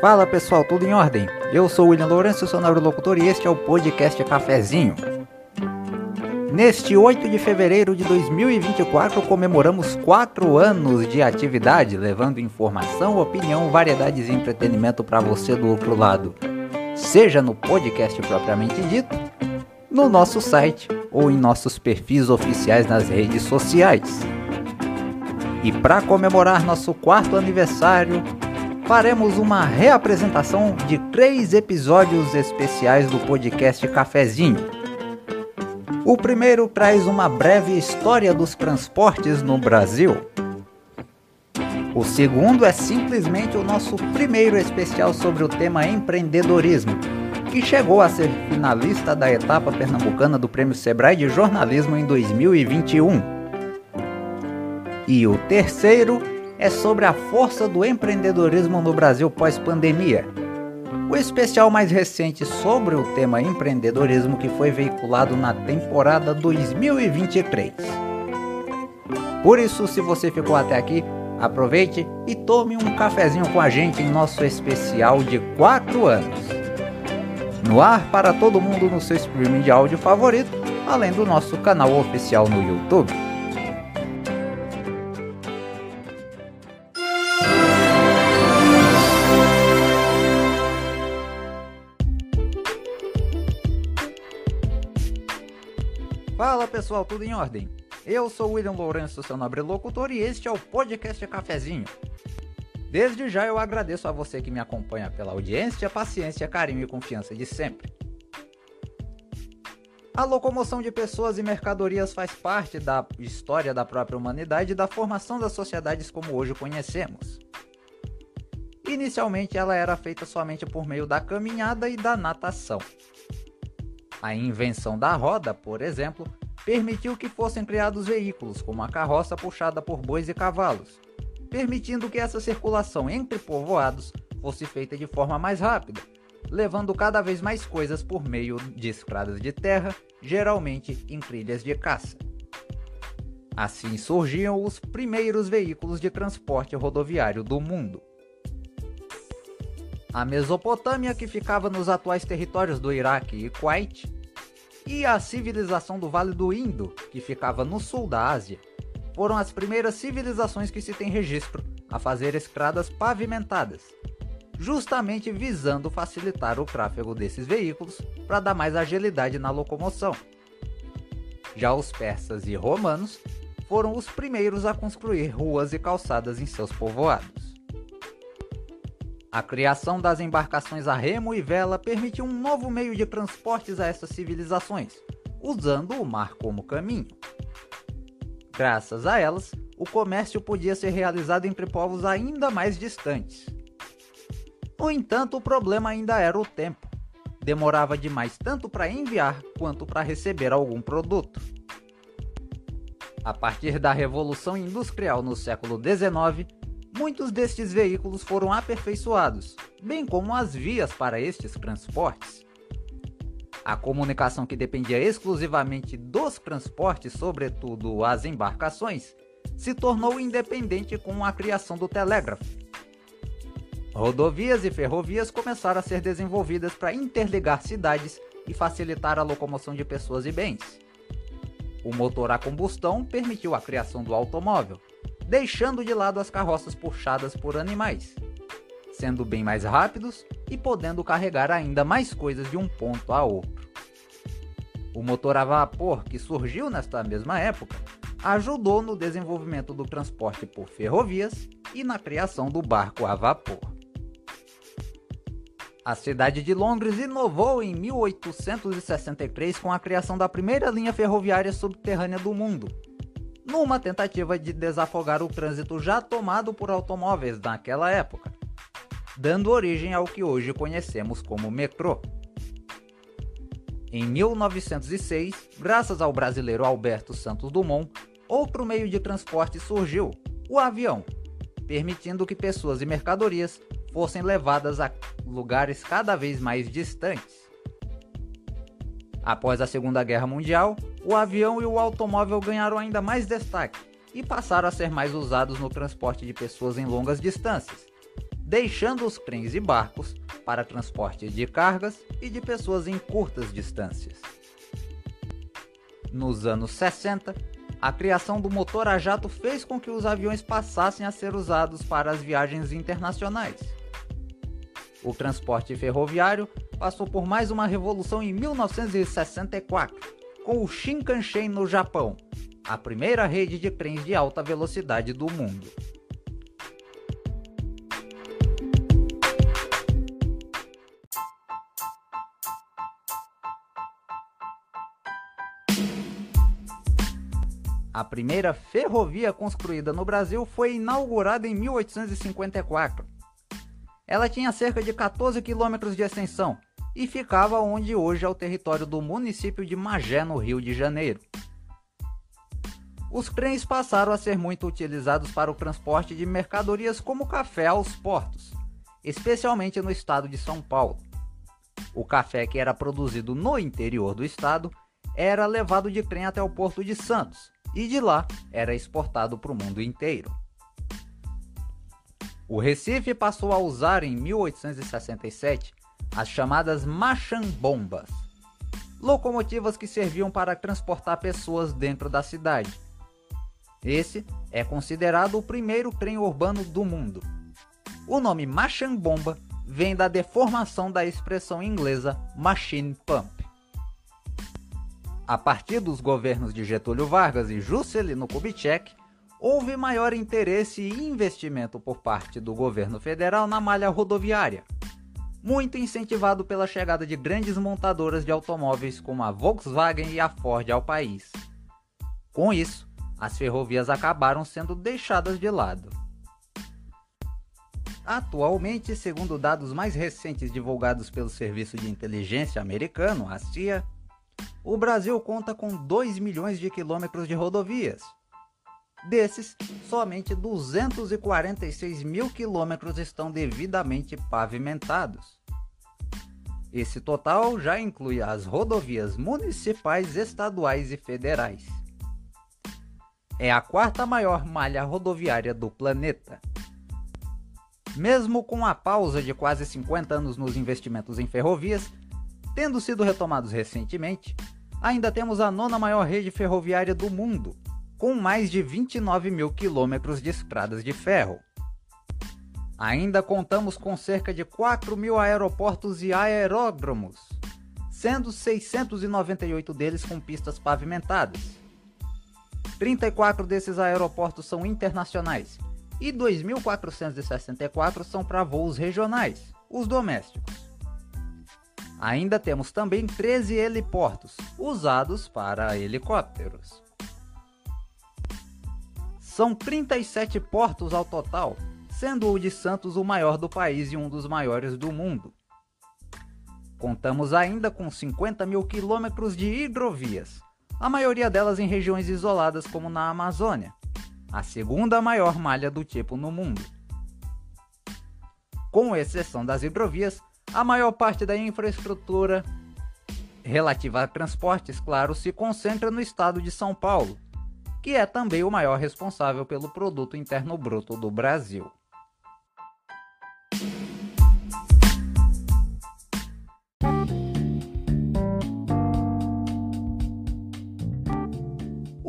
Fala pessoal, tudo em ordem? Eu sou o William Lourenço, sou locutor e este é o podcast Cafezinho. Neste 8 de fevereiro de 2024 comemoramos 4 anos de atividade, levando informação, opinião, variedades e entretenimento para você do outro lado. Seja no podcast propriamente dito, no nosso site ou em nossos perfis oficiais nas redes sociais. E para comemorar nosso quarto aniversário, faremos uma reapresentação de três episódios especiais do podcast Cafezinho. O primeiro traz uma breve história dos transportes no Brasil. O segundo é simplesmente o nosso primeiro especial sobre o tema empreendedorismo, que chegou a ser finalista da etapa pernambucana do Prêmio Sebrae de Jornalismo em 2021. E o terceiro é sobre a força do empreendedorismo no Brasil pós-pandemia. O especial mais recente sobre o tema empreendedorismo que foi veiculado na temporada 2023. Por isso, se você ficou até aqui, aproveite e tome um cafezinho com a gente em nosso especial de 4 anos. No ar para todo mundo no seu streaming de áudio favorito, além do nosso canal oficial no YouTube. Pessoal, tudo em ordem? Eu sou William Lourenço, seu nobre locutor, e este é o podcast Cafezinho. Desde já eu agradeço a você que me acompanha pela audiência, paciência, carinho e confiança de sempre. A locomoção de pessoas e mercadorias faz parte da história da própria humanidade e da formação das sociedades como hoje conhecemos. Inicialmente ela era feita somente por meio da caminhada e da natação. A invenção da roda, por exemplo, permitiu que fossem criados veículos como a carroça puxada por bois e cavalos, permitindo que essa circulação entre povoados fosse feita de forma mais rápida, levando cada vez mais coisas por meio de estradas de terra, geralmente em trilhas de caça. Assim surgiam os primeiros veículos de transporte rodoviário do mundo. A Mesopotâmia, que ficava nos atuais territórios do Iraque e Kuwait, e a civilização do Vale do Indo, que ficava no sul da Ásia, foram as primeiras civilizações que se tem registro a fazer estradas pavimentadas, justamente visando facilitar o tráfego desses veículos para dar mais agilidade na locomoção. Já os persas e romanos foram os primeiros a construir ruas e calçadas em seus povoados. A criação das embarcações a remo e vela permitiu um novo meio de transportes a essas civilizações, usando o mar como caminho. Graças a elas, o comércio podia ser realizado entre povos ainda mais distantes. No entanto, o problema ainda era o tempo. Demorava demais tanto para enviar quanto para receber algum produto. A partir da Revolução Industrial no século XIX, Muitos destes veículos foram aperfeiçoados, bem como as vias para estes transportes. A comunicação que dependia exclusivamente dos transportes, sobretudo as embarcações, se tornou independente com a criação do telégrafo. Rodovias e ferrovias começaram a ser desenvolvidas para interligar cidades e facilitar a locomoção de pessoas e bens. O motor a combustão permitiu a criação do automóvel, deixando de lado as carroças puxadas por animais, sendo bem mais rápidos e podendo carregar ainda mais coisas de um ponto a outro. O motor a vapor, que surgiu nesta mesma época, ajudou no desenvolvimento do transporte por ferrovias e na criação do barco a vapor. A cidade de Londres inovou em 1863 com a criação da primeira linha ferroviária subterrânea do mundo, numa tentativa de desafogar o trânsito já tomado por automóveis naquela época, dando origem ao que hoje conhecemos como metrô. Em 1906, graças ao brasileiro Alberto Santos Dumont, outro meio de transporte surgiu, o avião, permitindo que pessoas e mercadorias fossem levadas a lugares cada vez mais distantes. Após a Segunda Guerra Mundial, o avião e o automóvel ganharam ainda mais destaque e passaram a ser mais usados no transporte de pessoas em longas distâncias, deixando os trens e barcos para transporte de cargas e de pessoas em curtas distâncias. Nos anos 60, a criação do motor a jato fez com que os aviões passassem a ser usados para as viagens internacionais. O transporte ferroviário passou por mais uma revolução em 1964, com o Shinkansen no Japão, a primeira rede de trens de alta velocidade do mundo. A primeira ferrovia construída no Brasil foi inaugurada em 1854. Ela tinha cerca de 14 quilômetros de extensão e ficava onde hoje é o território do município de Magé, no Rio de Janeiro. Os trens passaram a ser muito utilizados para o transporte de mercadorias como café aos portos, especialmente no estado de São Paulo. O café que era produzido no interior do estado era levado de trem até o porto de Santos, e de lá era exportado para o mundo inteiro. O Recife passou a usar em 1867 as chamadas machambombas, locomotivas que serviam para transportar pessoas dentro da cidade. Esse é considerado o primeiro trem urbano do mundo. O nome machambomba vem da deformação da expressão inglesa machine pump. A partir dos governos de Getúlio Vargas e Juscelino Kubitschek, houve maior interesse e investimento por parte do governo federal na malha rodoviária, muito incentivado pela chegada de grandes montadoras de automóveis como a Volkswagen e a Ford ao país. Com isso, as ferrovias acabaram sendo deixadas de lado. Atualmente, segundo dados mais recentes divulgados pelo Serviço de Inteligência americano, a CIA, o Brasil conta com 2 milhões de quilômetros de rodovias. Desses, somente 246 mil quilômetros estão devidamente pavimentados. Esse total já inclui as rodovias municipais, estaduais e federais. É a quarta maior malha rodoviária do planeta. Mesmo com a pausa de quase 50 anos nos investimentos em ferrovias, tendo sido retomados recentemente, ainda temos a nona maior rede ferroviária do mundo, com mais de 29 mil quilômetros de estradas de ferro. Ainda contamos com cerca de 4 mil aeroportos e aeródromos, sendo 698 deles com pistas pavimentadas. 34 desses aeroportos são internacionais e 2.464 são para voos regionais, os domésticos. Ainda temos também 13 heliportos, usados para helicópteros. São 37 portos ao total, sendo o de Santos o maior do país e um dos maiores do mundo. Contamos ainda com 50 mil quilômetros de hidrovias, a maioria delas em regiões isoladas como na Amazônia, a segunda maior malha do tipo no mundo. Com exceção das hidrovias, a maior parte da infraestrutura relativa a transportes, claro, se concentra no estado de São Paulo, que é também o maior responsável pelo produto interno bruto do Brasil.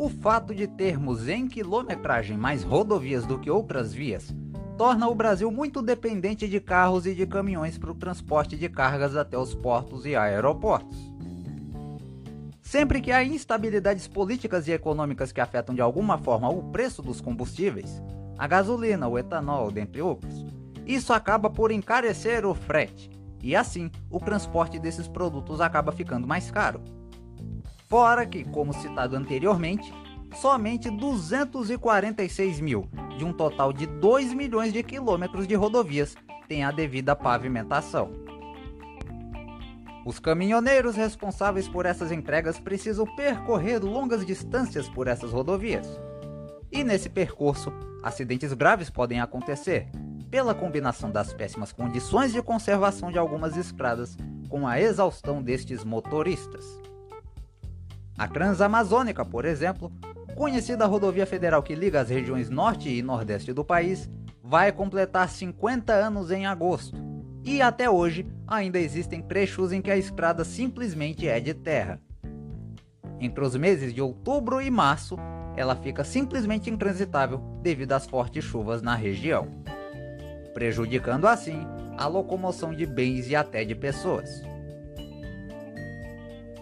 O fato de termos em quilometragem mais rodovias do que outras vias torna o Brasil muito dependente de carros e de caminhões para o transporte de cargas até os portos e aeroportos. Sempre que há instabilidades políticas e econômicas que afetam de alguma forma o preço dos combustíveis, a gasolina, o etanol, dentre outros, isso acaba por encarecer o frete, e assim o transporte desses produtos acaba ficando mais caro. Fora que, como citado anteriormente, somente 246 mil, de um total de 2 milhões de quilômetros de rodovias, têm a devida pavimentação. Os caminhoneiros responsáveis por essas entregas precisam percorrer longas distâncias por essas rodovias. E nesse percurso, acidentes graves podem acontecer, pela combinação das péssimas condições de conservação de algumas estradas com a exaustão destes motoristas. A Transamazônica, por exemplo, conhecida rodovia federal que liga as regiões norte e nordeste do país, vai completar 50 anos em agosto. E até hoje ainda existem trechos em que a estrada simplesmente é de terra. Entre os meses de outubro e março, ela fica simplesmente intransitável devido às fortes chuvas na região, prejudicando assim a locomoção de bens e até de pessoas.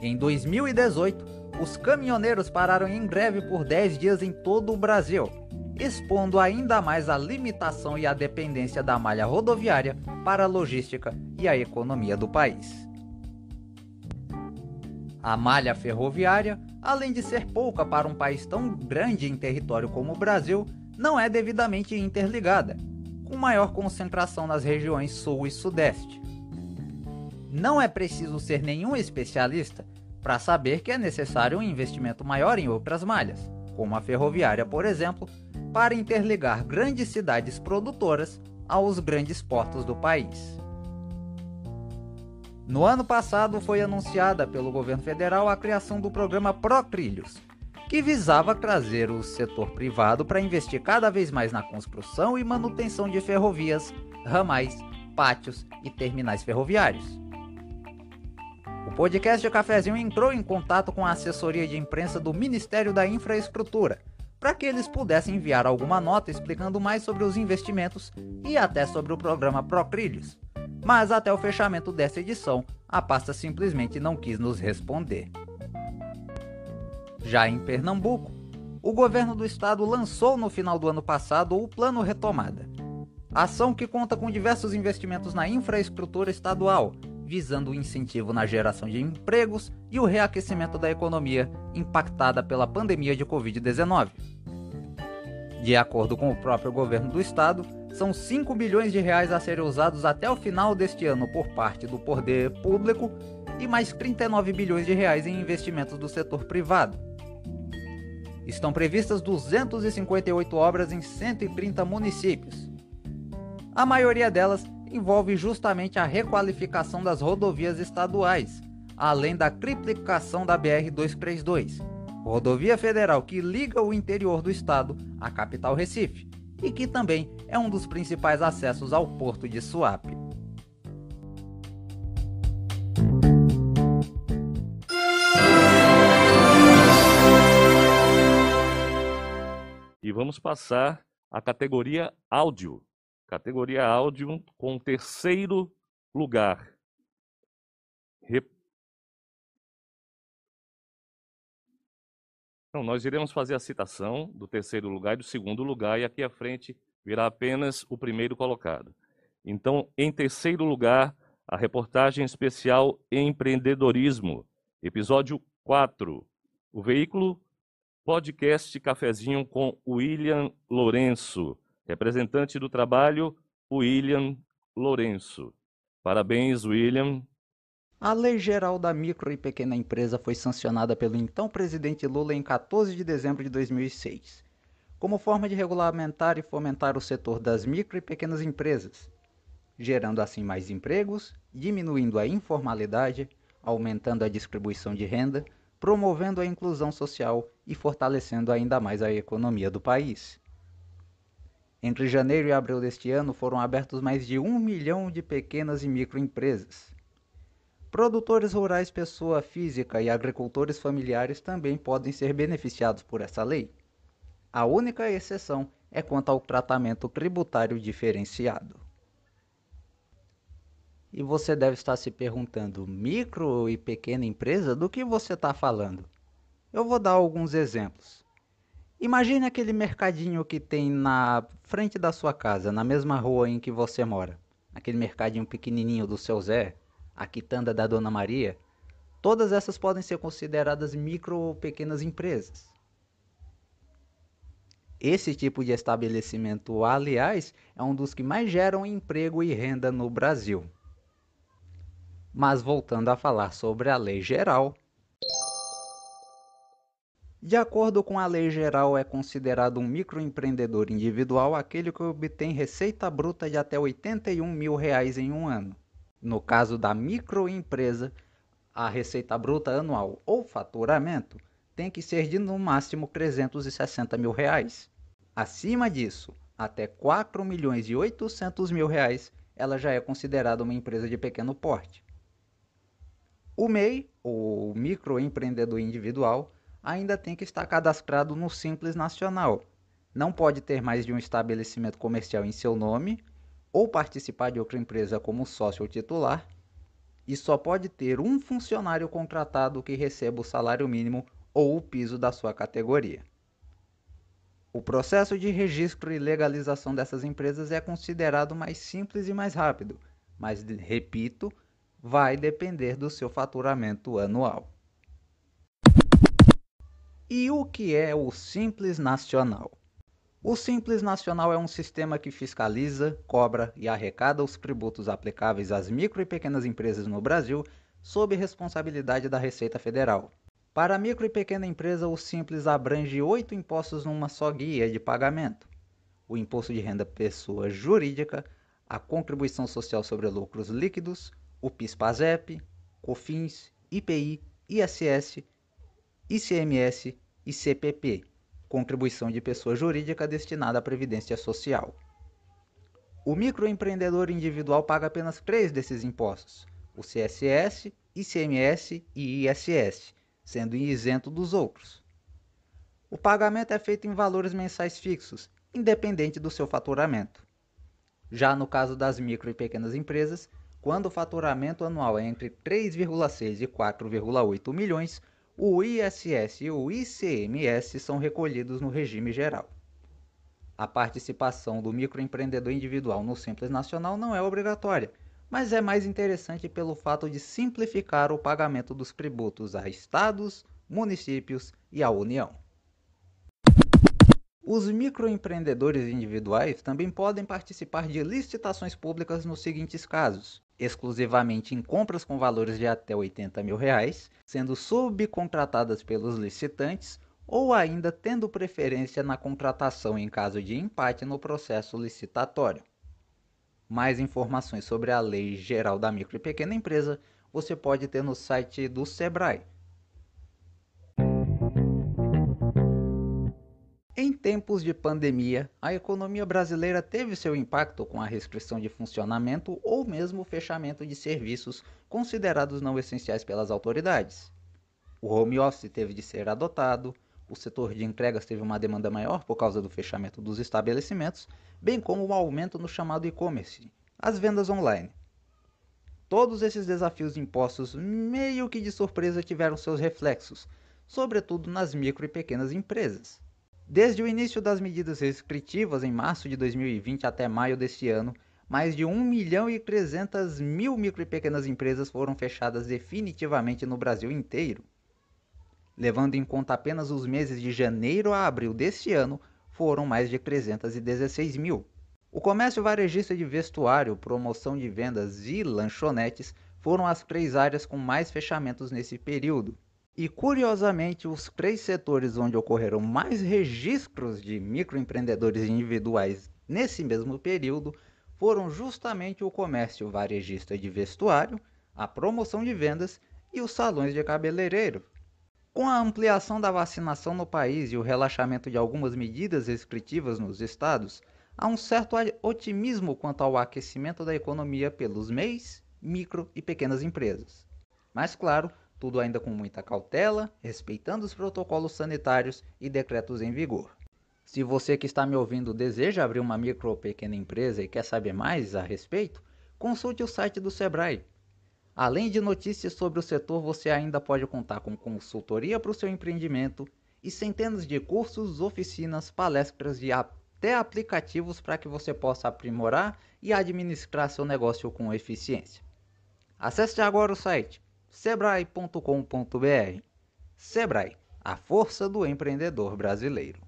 Em 2018, os caminhoneiros pararam em greve por 10 dias em todo o Brasil, expondo ainda mais a limitação e a dependência da malha rodoviária para a logística e a economia do país. A malha ferroviária, além de ser pouca para um país tão grande em território como o Brasil, não é devidamente interligada, com maior concentração nas regiões sul e sudeste. Não é preciso ser nenhum especialista para saber que é necessário um investimento maior em outras malhas, como a ferroviária, por exemplo, para interligar grandes cidades produtoras aos grandes portos do país. No ano passado foi anunciada pelo governo federal a criação do programa Procrilhos, que visava trazer o setor privado para investir cada vez mais na construção e manutenção de ferrovias, ramais, pátios e terminais ferroviários. O podcast Cafezinho entrou em contato com a assessoria de imprensa do Ministério da Infraestrutura para que eles pudessem enviar alguma nota explicando mais sobre os investimentos e até sobre o programa Procrilhos. Mas até o fechamento dessa edição, a pasta simplesmente não quis nos responder. Já em Pernambuco, o governo do estado lançou no final do ano passado o Plano Retomada, ação que conta com diversos investimentos na infraestrutura estadual, visando o incentivo na geração de empregos e o reaquecimento da economia impactada pela pandemia de Covid-19. De acordo com o próprio governo do estado, são 5 bilhões de reais a serem usados até o final deste ano por parte do poder público e mais 39 bilhões de reais em investimentos do setor privado. Estão previstas 258 obras em 130 municípios. A maioria delas envolve justamente a requalificação das rodovias estaduais, além da triplicação da BR-232, rodovia federal que liga o interior do estado à capital Recife e que também é um dos principais acessos ao porto de Suape. E vamos passar à categoria áudio. Categoria áudio com terceiro lugar. Rep... Então, nós iremos fazer a citação do terceiro lugar e do segundo lugar, e aqui à frente virá apenas o primeiro colocado. Então, em terceiro lugar, a reportagem especial Empreendedorismo, episódio 4. O veículo podcast Cafezinho com William Lourenço Representante do trabalho, William Lourenço. Parabéns, William. A Lei Geral da Micro e Pequena Empresa foi sancionada pelo então presidente Lula em 14 de dezembro de 2006, como forma de regulamentar e fomentar o setor das micro e pequenas empresas, gerando assim mais empregos, diminuindo a informalidade, aumentando a distribuição de renda, promovendo a inclusão social e fortalecendo ainda mais a economia do país. Entre janeiro e abril deste ano foram abertos mais de um milhão de pequenas e microempresas. Produtores rurais, pessoa física e agricultores familiares também podem ser beneficiados por essa lei. A única exceção é quanto ao tratamento tributário diferenciado. E você deve estar se perguntando, micro e pequena empresa, do que você está falando? Eu vou dar alguns exemplos. Imagine aquele mercadinho que tem na frente da sua casa, na mesma rua em que você mora. Aquele mercadinho pequenininho do seu Zé, a quitanda da Dona Maria. Todas essas podem ser consideradas micro ou pequenas empresas. Esse tipo de estabelecimento, aliás, é um dos que mais geram emprego e renda no Brasil. Mas voltando a falar sobre a lei geral, de acordo com a lei geral, é considerado um microempreendedor individual aquele que obtém receita bruta de até 81 mil reais em um ano. No caso da microempresa, a receita bruta anual ou faturamento tem que ser de no máximo 360 mil reais. Acima disso, até 4 milhões e 800 mil reais, ela já é considerada uma empresa de pequeno porte. O MEI, ou microempreendedor individual, ainda tem que estar cadastrado no Simples Nacional. Não pode ter mais de um estabelecimento comercial em seu nome ou participar de outra empresa como sócio ou titular e só pode ter um funcionário contratado que receba o salário mínimo ou o piso da sua categoria. O processo de registro e legalização dessas empresas é considerado mais simples e mais rápido, mas, repito, vai depender do seu faturamento anual. E o que é o Simples Nacional? O Simples Nacional é um sistema que fiscaliza, cobra e arrecada os tributos aplicáveis às micro e pequenas empresas no Brasil sob responsabilidade da Receita Federal. Para a micro e pequena empresa, o Simples abrange oito impostos numa só guia de pagamento: o Imposto de Renda Pessoa Jurídica, a Contribuição Social sobre Lucros Líquidos, o PIS-PASEP, COFINS, IPI, ISS, ICMS e CPP contribuição de pessoa jurídica destinada à previdência social. O microempreendedor individual paga apenas três desses impostos: o CSS, ICMS e ISS, sendo isento dos outros. O pagamento é feito em valores mensais fixos, independente do seu faturamento. Já no caso das micro e pequenas empresas, quando o faturamento anual é entre 3,6 e 4,8 milhões, o ISS e o ICMS são recolhidos no regime geral. A participação do microempreendedor individual no Simples Nacional não é obrigatória, mas é mais interessante pelo fato de simplificar o pagamento dos tributos a estados, municípios e à União. Os microempreendedores individuais também podem participar de licitações públicas nos seguintes casos: exclusivamente em compras com valores de até 80 mil reais, sendo subcontratadas pelos licitantes ou ainda tendo preferência na contratação em caso de empate no processo licitatório. Mais informações sobre a Lei Geral da Micro e Pequena Empresa você pode ter no site do Sebrae tempos de pandemia, a economia brasileira teve seu impacto com a restrição de funcionamento ou mesmo o fechamento de serviços considerados não essenciais pelas autoridades. O home office teve de ser adotado, o setor de entregas teve uma demanda maior por causa do fechamento dos estabelecimentos, bem como o um aumento no chamado e-commerce, as vendas online. Todos esses desafios impostos meio que de surpresa tiveram seus reflexos, sobretudo nas micro e pequenas empresas. Desde o início das medidas restritivas em março de 2020 até maio deste ano, mais de 1 milhão e 300 mil micro e pequenas empresas foram fechadas definitivamente no Brasil inteiro. Levando em conta apenas os meses de janeiro a abril deste ano, foram mais de 316 mil. O comércio varejista de vestuário, promoção de vendas e lanchonetes foram as três áreas com mais fechamentos nesse período. E curiosamente, os três setores onde ocorreram mais registros de microempreendedores individuais nesse mesmo período foram justamente o comércio varejista de vestuário, a promoção de vendas e os salões de cabeleireiro. Com a ampliação da vacinação no país e o relaxamento de algumas medidas restritivas nos estados, há um certo otimismo quanto ao aquecimento da economia pelos MEIs, micro e pequenas empresas. Mas, claro, tudo ainda com muita cautela, respeitando os protocolos sanitários e decretos em vigor. Se você que está me ouvindo deseja abrir uma micro ou pequena empresa e quer saber mais a respeito, consulte o site do Sebrae. Além de notícias sobre o setor, você ainda pode contar com consultoria para o seu empreendimento e centenas de cursos, oficinas, palestras e até aplicativos para que você possa aprimorar e administrar seu negócio com eficiência. Acesse agora o site sebrae.com.br. Sebrae, a força do empreendedor brasileiro.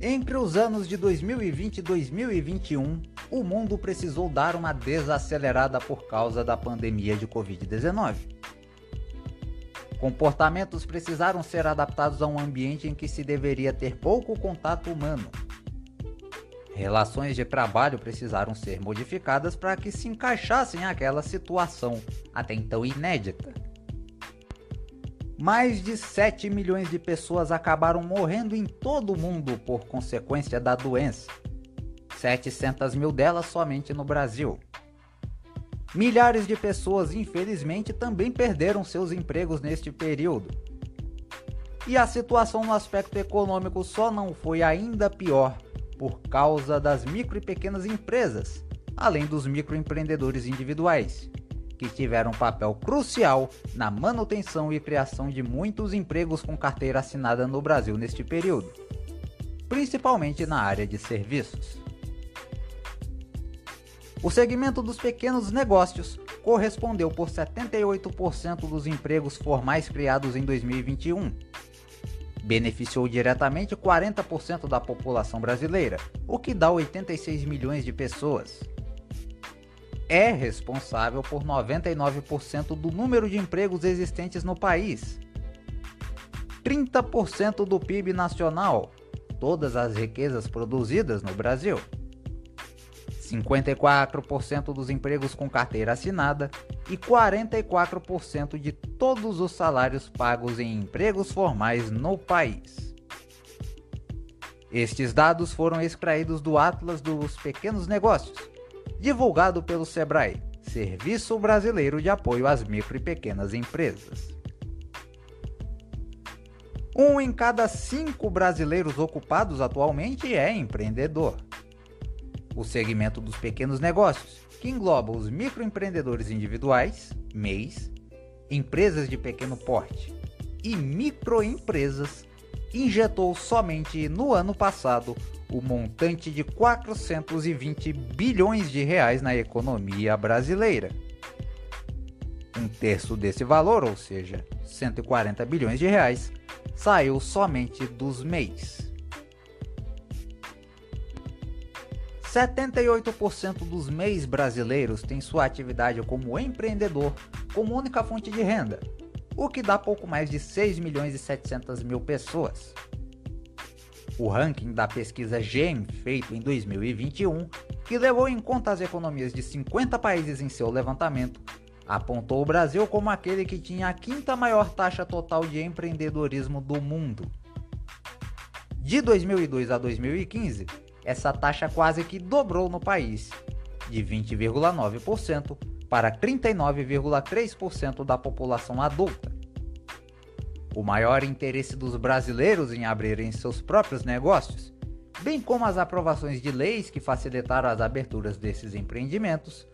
Entre os anos de 2020 e 2021, o mundo precisou dar uma desacelerada por causa da pandemia de Covid-19. Comportamentos precisaram ser adaptados a um ambiente em que se deveria ter pouco contato humano. Relações de trabalho precisaram ser modificadas para que se encaixassem àquela situação até então inédita. Mais de 7 milhões de pessoas acabaram morrendo em todo o mundo por consequência da doença. 700 mil delas somente no Brasil. Milhares de pessoas, infelizmente, também perderam seus empregos neste período. E a situação no aspecto econômico só não foi ainda pior por causa das micro e pequenas empresas, além dos microempreendedores individuais, que tiveram um papel crucial na manutenção e criação de muitos empregos com carteira assinada no Brasil neste período, principalmente na área de serviços. O segmento dos pequenos negócios correspondeu por 78% dos empregos formais criados em 2021 beneficiou diretamente 40% da população brasileira, o que dá 86 milhões de pessoas. É responsável por 99% do número de empregos existentes no país. 30% do PIB nacional, todas as riquezas produzidas no Brasil. 54% dos empregos com carteira assinada e 44% de todos os salários pagos em empregos formais no país. Estes dados foram extraídos do Atlas dos Pequenos Negócios, divulgado pelo SEBRAE, Serviço Brasileiro de Apoio às Micro e Pequenas Empresas. Um em cada cinco brasileiros ocupados atualmente é empreendedor. O segmento dos pequenos negócios, que engloba os microempreendedores individuais, MEIs, empresas de pequeno porte e microempresas, injetou somente no ano passado o montante de 420 bilhões de reais na economia brasileira. Um terço desse valor, ou seja, 140 bilhões de reais, saiu somente dos MEIs. 78% dos MEIs brasileiros têm sua atividade como empreendedor como única fonte de renda, o que dá pouco mais de 6 milhões e 700 mil pessoas. O ranking da pesquisa GEM, feito em 2021, que levou em conta as economias de 50 países em seu levantamento, apontou o Brasil como aquele que tinha a quinta maior taxa total de empreendedorismo do mundo. De 2002 a 2015, essa taxa quase que dobrou no país, de 20,9% para 39,3% da população adulta. O maior interesse dos brasileiros em abrirem seus próprios negócios, bem como as aprovações de leis que facilitaram as aberturas desses empreendimentos,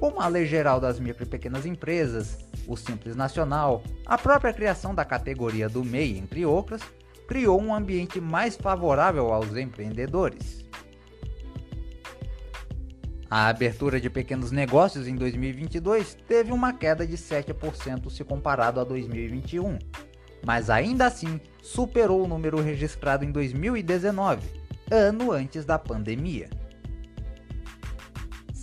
como a Lei Geral das Micro e Pequenas Empresas, o Simples Nacional, a própria criação da categoria do MEI, entre outras, criou um ambiente mais favorável aos empreendedores. A abertura de pequenos negócios em 2022 teve uma queda de 7% se comparado a 2021, mas ainda assim superou o número registrado em 2019, ano antes da pandemia.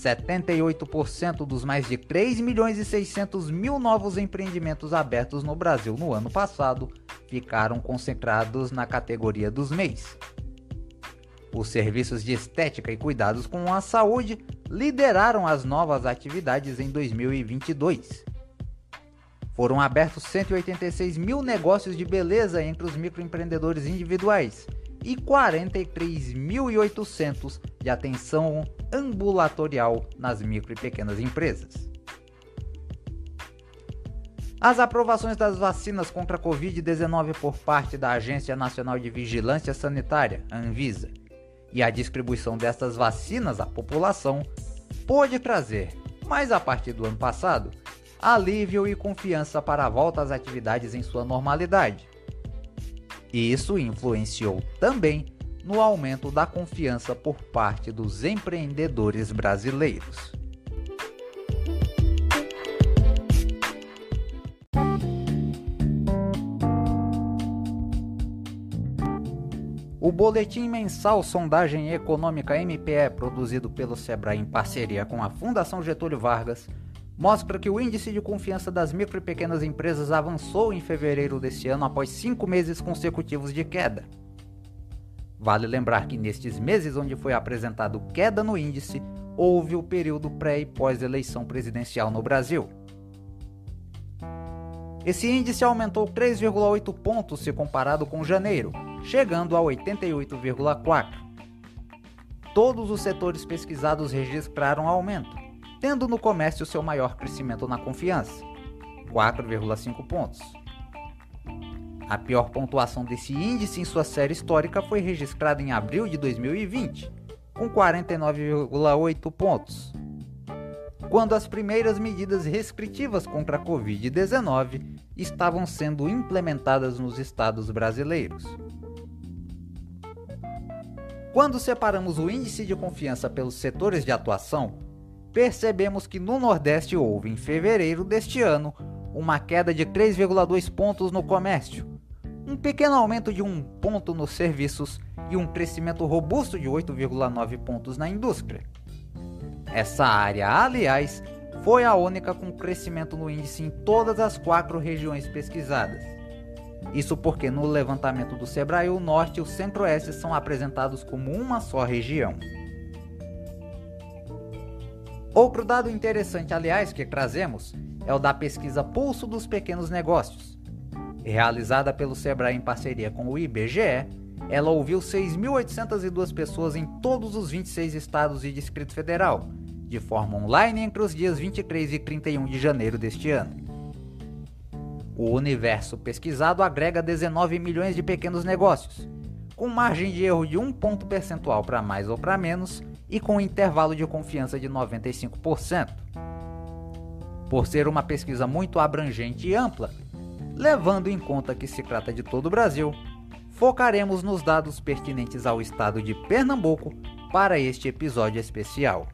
78% dos mais de 3 milhões e 600 mil novos empreendimentos abertos no Brasil no ano passado ficaram concentrados na categoria dos MEIs. Os serviços de estética e cuidados com a saúde lideraram as novas atividades em 2022. Foram abertos 186 mil negócios de beleza entre os microempreendedores individuais e 43.800 de atenção ambulatorial nas micro e pequenas empresas. As aprovações das vacinas contra a Covid-19 por parte da Agência Nacional de Vigilância Sanitária, Anvisa, e a distribuição dessas vacinas à população pôde trazer, mas a partir do ano passado, alívio e confiança para a volta às atividades em sua normalidade. Isso influenciou também no aumento da confiança por parte dos empreendedores brasileiros. O boletim mensal Sondagem Econômica MPE, produzido pelo Sebrae em parceria com a Fundação Getúlio Vargas, mostra que o índice de confiança das micro e pequenas empresas avançou em fevereiro deste ano após cinco meses consecutivos de queda. Vale lembrar que nestes meses onde foi apresentado queda no índice, houve o período pré e pós-eleição presidencial no Brasil. Esse índice aumentou 3,8 pontos se comparado com janeiro, chegando a 88,4. Todos os setores pesquisados registraram aumento, tendo no comércio seu maior crescimento na confiança, 4,5 pontos. A pior pontuação desse índice em sua série histórica foi registrada em abril de 2020, com 49,8 pontos quando as primeiras medidas restritivas contra a Covid-19 estavam sendo implementadas nos estados brasileiros. Quando separamos o índice de confiança pelos setores de atuação, percebemos que no Nordeste houve, em fevereiro deste ano, uma queda de 3,2 pontos no comércio, um pequeno aumento de um ponto nos serviços e um crescimento robusto de 8,9 pontos na indústria. Essa área, aliás, foi a única com crescimento no índice em todas as quatro regiões pesquisadas. Isso porque no levantamento do Sebrae o Norte e o Centro-Oeste são apresentados como uma só região. Outro dado interessante, aliás, que trazemos é o da pesquisa Pulso dos Pequenos Negócios. Realizada pelo Sebrae em parceria com o IBGE, ela ouviu 6.802 pessoas em todos os 26 estados e Distrito Federal, de forma online entre os dias 23 e 31 de janeiro deste ano. O universo pesquisado agrega 19 milhões de pequenos negócios, com margem de erro de 1 ponto percentual para mais ou para menos e com intervalo de confiança de 95%. Por ser uma pesquisa muito abrangente e ampla, levando em conta que se trata de todo o Brasil, focaremos nos dados pertinentes ao estado de Pernambuco para este episódio especial.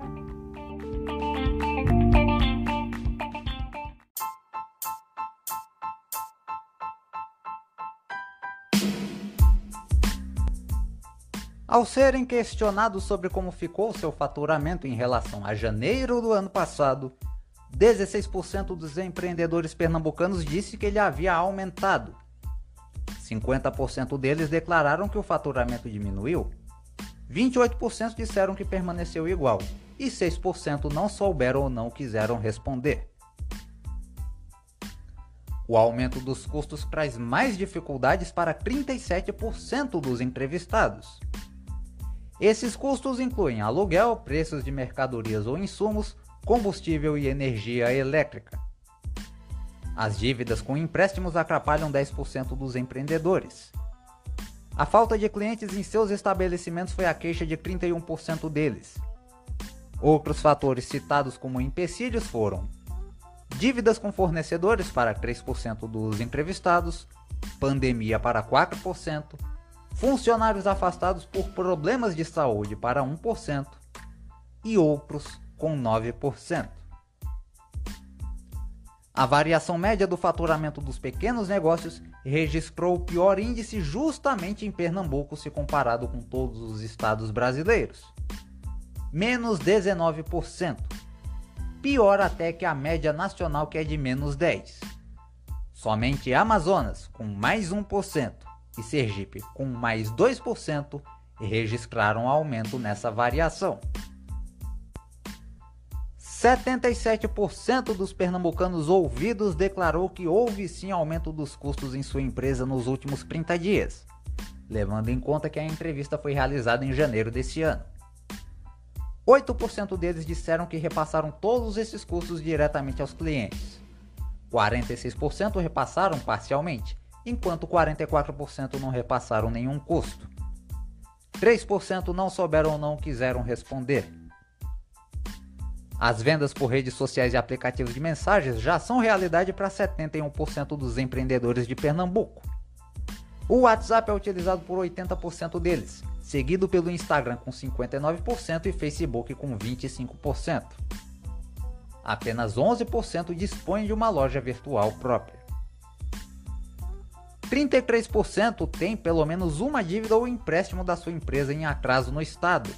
Ao serem questionados sobre como ficou seu faturamento em relação a janeiro do ano passado, 16% dos empreendedores pernambucanos disse que ele havia aumentado. 50% deles declararam que o faturamento diminuiu. 28% disseram que permaneceu igual e 6% não souberam ou não quiseram responder. O aumento dos custos traz mais dificuldades para 37% dos entrevistados. Esses custos incluem aluguel, preços de mercadorias ou insumos, combustível e energia elétrica. As dívidas com empréstimos atrapalham 10% dos empreendedores. A falta de clientes em seus estabelecimentos foi a queixa de 31% deles. Outros fatores citados como empecilhos foram dívidas com fornecedores para 3% dos entrevistados, pandemia para 4%, funcionários afastados por problemas de saúde para 1% e outros com 9%. A variação média do faturamento dos pequenos negócios registrou o pior índice justamente em Pernambuco se comparado com todos os estados brasileiros. Menos 19%. Pior até que a média nacional que é de menos 10%. Somente Amazonas, com mais 1%, e Sergipe, com mais 2%, registraram aumento nessa variação. 77% dos pernambucanos ouvidos declarou que houve sim aumento dos custos em sua empresa nos últimos 30 dias, levando em conta que a entrevista foi realizada em janeiro desse ano. 8% deles disseram que repassaram todos esses custos diretamente aos clientes. 46% repassaram parcialmente enquanto 44% não repassaram nenhum custo. 3% não souberam ou não quiseram responder. As vendas por redes sociais e aplicativos de mensagens já são realidade para 71% dos empreendedores de Pernambuco. O WhatsApp é utilizado por 80% deles, seguido pelo Instagram com 59% e Facebook com 25%. Apenas 11% dispõe de uma loja virtual própria. 33% tem pelo menos uma dívida ou empréstimo da sua empresa em atraso no estado.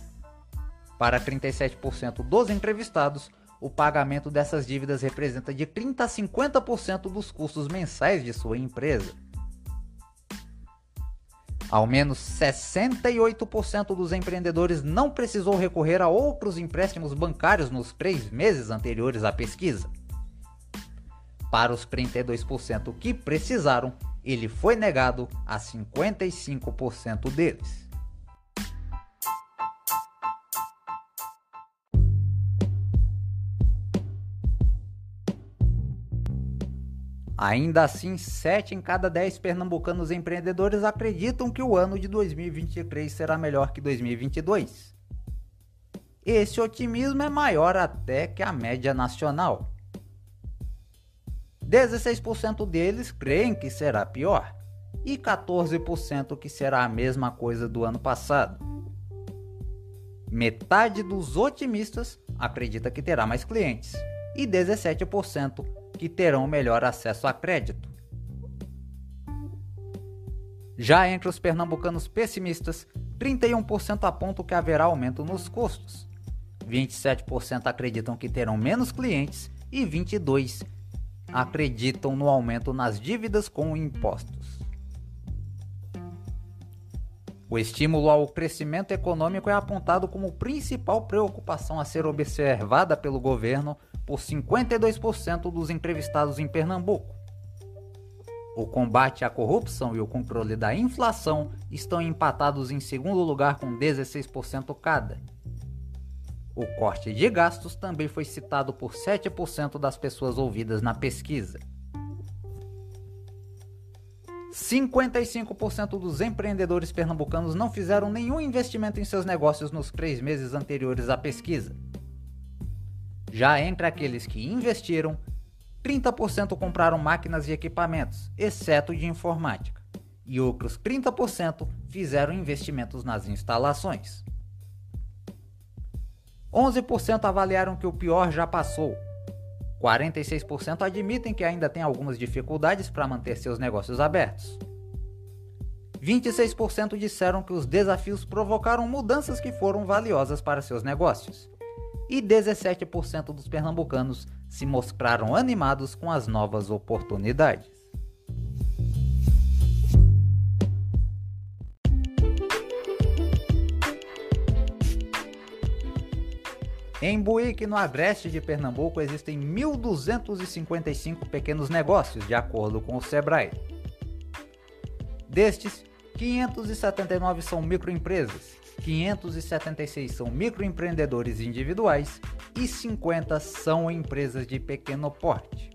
Para 37% dos entrevistados, o pagamento dessas dívidas representa de 30 a 50% dos custos mensais de sua empresa. Ao menos 68% dos empreendedores não precisou recorrer a outros empréstimos bancários nos três meses anteriores à pesquisa. Para os 32% que precisaram, ele foi negado a 55% deles. Ainda assim, 7 em cada 10 pernambucanos empreendedores acreditam que o ano de 2023 será melhor que 2022. Esse otimismo é maior até que a média nacional. 16% deles creem que será pior e 14% que será a mesma coisa do ano passado. Metade dos otimistas acredita que terá mais clientes e 17% que terão melhor acesso a crédito. Já entre os pernambucanos pessimistas, 31% apontam que haverá aumento nos custos, 27% acreditam que terão menos clientes e 22% acreditam no aumento nas dívidas com impostos. O estímulo ao crescimento econômico é apontado como principal preocupação a ser observada pelo governo por 52% dos entrevistados em Pernambuco. O combate à corrupção e o controle da inflação estão empatados em segundo lugar com 16% cada. O corte de gastos também foi citado por 7% das pessoas ouvidas na pesquisa. 55% dos empreendedores pernambucanos não fizeram nenhum investimento em seus negócios nos três meses anteriores à pesquisa. Já entre aqueles que investiram, 30% compraram máquinas e equipamentos, exceto de informática, e outros 30% fizeram investimentos nas instalações. 11% avaliaram que o pior já passou. 46% admitem que ainda tem algumas dificuldades para manter seus negócios abertos. 26% disseram que os desafios provocaram mudanças que foram valiosas para seus negócios e 17% dos pernambucanos se mostraram animados com as novas oportunidades. Em Buíque, no agreste de Pernambuco, existem 1.255 pequenos negócios, de acordo com o Sebrae. Destes, 579 são microempresas 576 são microempreendedores individuais e 50 são empresas de pequeno porte.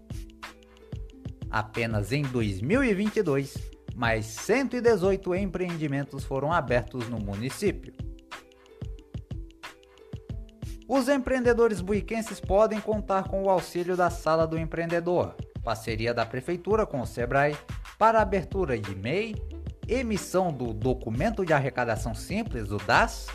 Apenas em 2022, mais 118 empreendimentos foram abertos no município. Os empreendedores buiquenses podem contar com o auxílio da Sala do Empreendedor, parceria da Prefeitura com o Sebrae, para abertura de MEI, emissão do Documento de Arrecadação Simples, o DAS,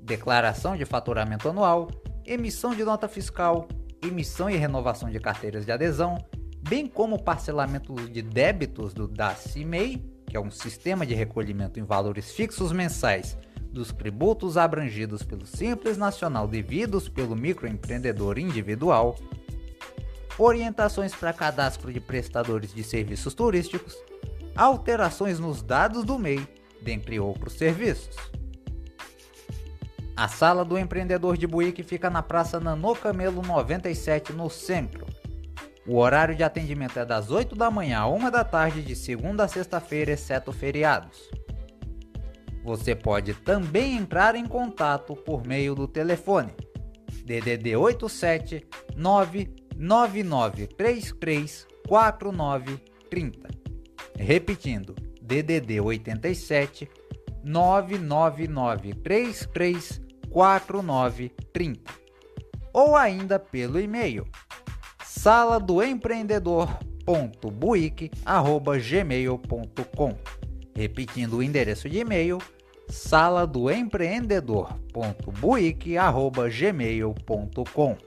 declaração de faturamento anual, emissão de nota fiscal, emissão e renovação de carteiras de adesão, bem como parcelamento de débitos do DAS-MEI, que é um sistema de recolhimento em valores fixos mensais dos tributos abrangidos pelo Simples Nacional devidos pelo microempreendedor individual, orientações para cadastro de prestadores de serviços turísticos, alterações nos dados do MEI, dentre outros serviços. A sala do empreendedor de Buíque fica na Praça Nanô Camelo 97, no centro. O horário de atendimento é das 8 da manhã a 1 da tarde, de segunda a sexta-feira, exceto feriados. Você pode também entrar em contato por meio do telefone DDD 87 99933 4930. Repetindo, DDD 87 999334930 ou ainda pelo e-mail sala do empreendedor.buick@gmail.com. Repetindo o endereço de e-mail sala do empreendedor.buick@gmail.com.